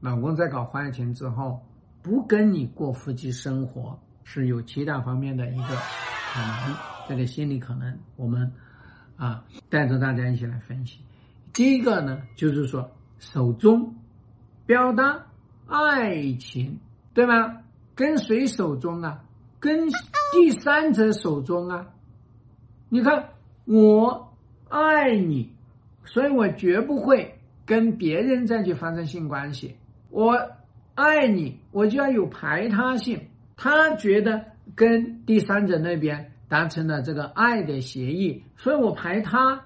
老公在搞婚外情之后不跟你过夫妻生活，是有其他方面的一个可能，这个心理可能，我们啊带着大家一起来分析。第一个呢，就是说手中表达爱情，对吗？跟谁手中啊？跟第三者手中啊？你看，我爱你，所以我绝不会跟别人再去发生性关系。我爱你，我就要有排他性。他觉得跟第三者那边达成了这个爱的协议，所以我排他。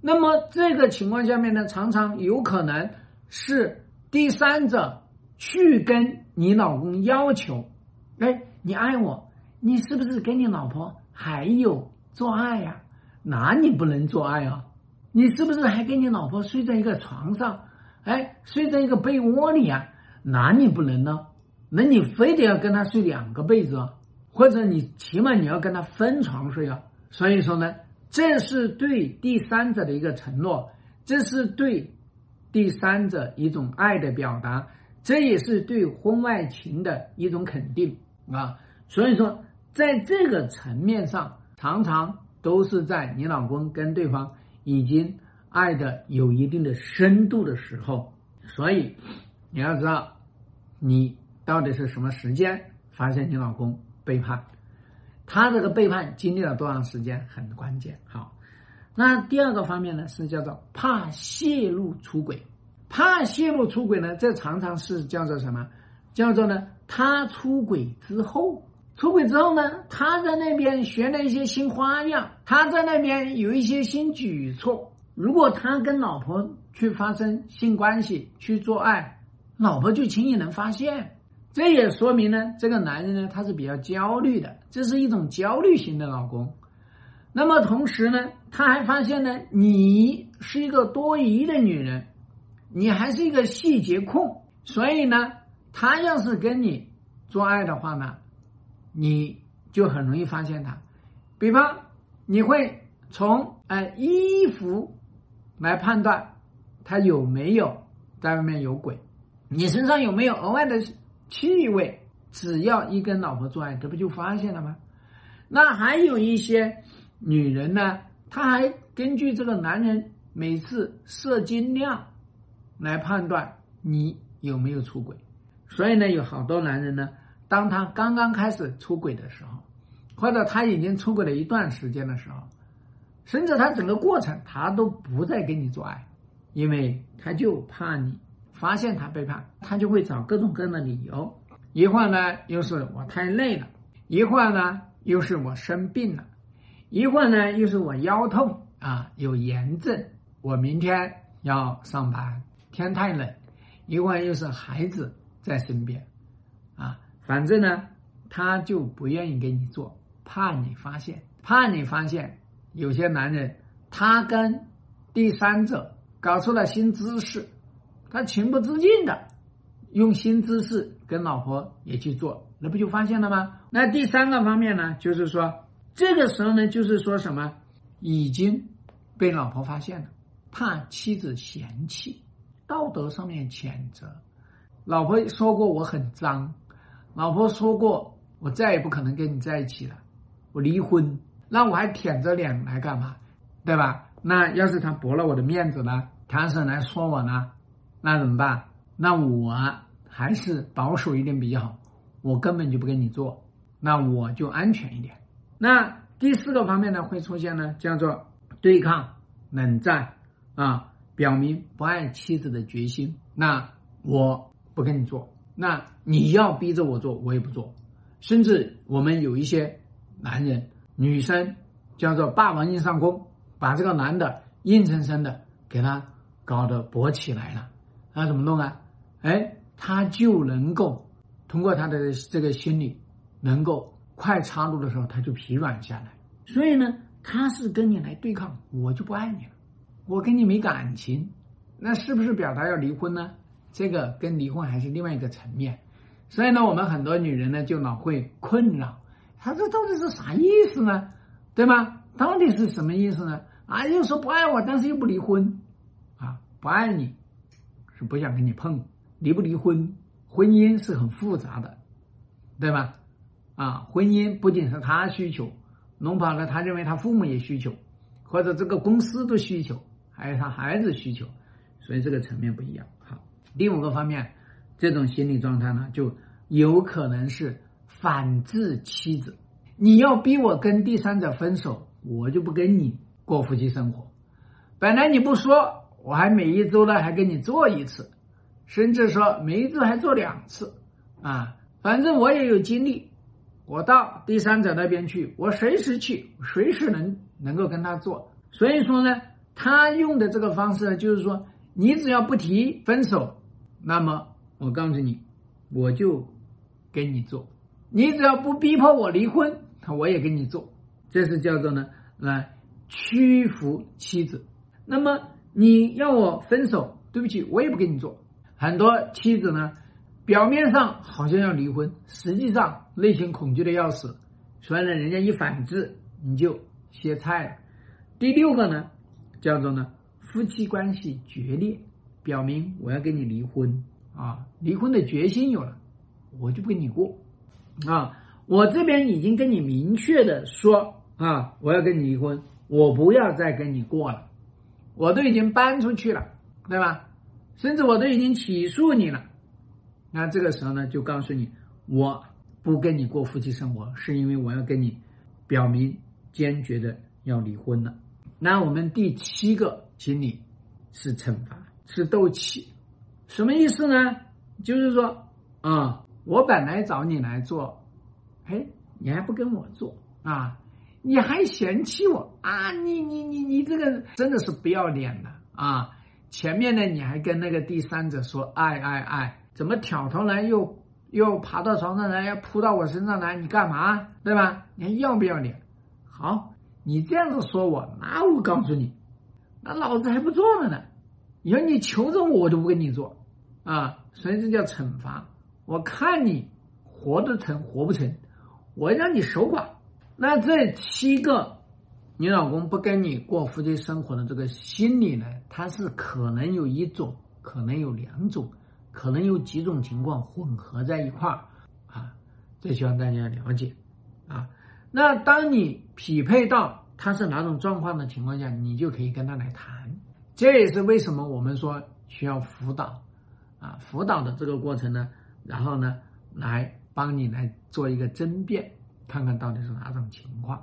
那么这个情况下面呢，常常有可能是第三者去跟你老公要求：“哎，你爱我，你是不是跟你老婆还有做爱呀？哪里不能做爱啊？你是不是还跟你老婆睡在一个床上？哎，睡在一个被窝里啊？哪里不能呢？那你非得要跟他睡两个被子啊？或者你起码你要跟他分床睡啊？所以说呢。”这是对第三者的一个承诺，这是对第三者一种爱的表达，这也是对婚外情的一种肯定啊。所以说，在这个层面上，常常都是在你老公跟对方已经爱的有一定的深度的时候。所以你要知道，你到底是什么时间发现你老公背叛。他这个背叛经历了多长时间很关键。好，那第二个方面呢是叫做怕泄露出轨，怕泄露出轨呢，这常常是叫做什么？叫做呢，他出轨之后，出轨之后呢，他在那边学了一些新花样，他在那边有一些新举措。如果他跟老婆去发生性关系去做爱，老婆就轻易能发现。这也说明呢，这个男人呢，他是比较焦虑的，这是一种焦虑型的老公。那么同时呢，他还发现呢，你是一个多疑的女人，你还是一个细节控，所以呢，他要是跟你做爱的话呢，你就很容易发现他。比方，你会从呃衣服来判断他有没有在外面有鬼，你身上有没有额外的。气味，只要一跟老婆做爱，这不就发现了吗？那还有一些女人呢，她还根据这个男人每次射精量来判断你有没有出轨。所以呢，有好多男人呢，当他刚刚开始出轨的时候，或者他已经出轨了一段时间的时候，甚至他整个过程他都不再跟你做爱，因为他就怕你。发现他背叛，他就会找各种各样的理由。一会儿呢，又是我太累了；一会儿呢，又是我生病了；一会儿呢，又是我腰痛啊，有炎症，我明天要上班，天太冷；一会儿又是孩子在身边，啊，反正呢，他就不愿意给你做，怕你发现，怕你发现。有些男人，他跟第三者搞出了新姿势。他情不自禁的用新姿势跟老婆也去做，那不就发现了吗？那第三个方面呢，就是说这个时候呢，就是说什么已经被老婆发现了，怕妻子嫌弃，道德上面谴责。老婆说过我很脏，老婆说过我再也不可能跟你在一起了，我离婚，那我还舔着脸来干嘛？对吧？那要是他驳了我的面子呢？他是来说我呢？那怎么办？那我还是保守一点比较好，我根本就不跟你做，那我就安全一点。那第四个方面呢，会出现呢，叫做对抗、冷战啊，表明不爱妻子的决心。那我不跟你做，那你要逼着我做，我也不做。甚至我们有一些男人、女生叫做霸王硬上弓，把这个男的硬生生的给他搞得勃起来了。那怎么弄啊？哎，他就能够通过他的这个心理，能够快插入的时候，他就疲软下来。所以呢，他是跟你来对抗，我就不爱你了，我跟你没感情，那是不是表达要离婚呢？这个跟离婚还是另外一个层面。所以呢，我们很多女人呢就老会困扰，他这到底是啥意思呢？对吗？到底是什么意思呢？啊，又说不爱我，但是又不离婚，啊，不爱你。是不想跟你碰，离不离婚？婚姻是很复杂的，对吧？啊，婚姻不仅是他需求，弄跑了，他认为他父母也需求，或者这个公司的需求，还有他孩子需求，所以这个层面不一样。好，第五个方面，这种心理状态呢，就有可能是反制妻子。你要逼我跟第三者分手，我就不跟你过夫妻生活。本来你不说，我还每一周呢还跟你做一次，甚至说每一周还做两次，啊，反正我也有精力，我到第三者那边去，我随时去，随时能能够跟他做。所以说呢，他用的这个方式呢，就是说，你只要不提分手，那么我告诉你，我就跟你做。你只要不逼迫我离婚。我也跟你做，这是叫做呢来屈服妻子。那么你要我分手，对不起，我也不跟你做。很多妻子呢，表面上好像要离婚，实际上内心恐惧的要死。所以呢，人家一反制，你就歇菜了。第六个呢，叫做呢夫妻关系决裂，表明我要跟你离婚啊，离婚的决心有了，我就不跟你过啊。我这边已经跟你明确的说啊，我要跟你离婚，我不要再跟你过了，我都已经搬出去了，对吧？甚至我都已经起诉你了，那这个时候呢，就告诉你，我不跟你过夫妻生活，是因为我要跟你表明坚决的要离婚了。那我们第七个心理是惩罚，是斗气，什么意思呢？就是说啊，我本来找你来做。哎，你还不跟我做啊？你还嫌弃我啊？你你你你这个真的是不要脸的啊！前面呢，你还跟那个第三者说爱爱爱，怎么挑头来又又爬到床上来，要扑到我身上来？你干嘛？对吧？你还要不要脸？好，你这样子说我，那我告诉你，那老子还不做了呢！以后你求着我，我都不跟你做啊！所以这叫惩罚。我看你活得成，活不成。我让你守寡，那这七个，你老公不跟你过夫妻生活的这个心理呢，他是可能有一种，可能有两种，可能有几种情况混合在一块儿啊，这希望大家了解啊。那当你匹配到他是哪种状况的情况下，你就可以跟他来谈。这也是为什么我们说需要辅导啊，辅导的这个过程呢，然后呢来。帮你来做一个争辩，看看到底是哪种情况。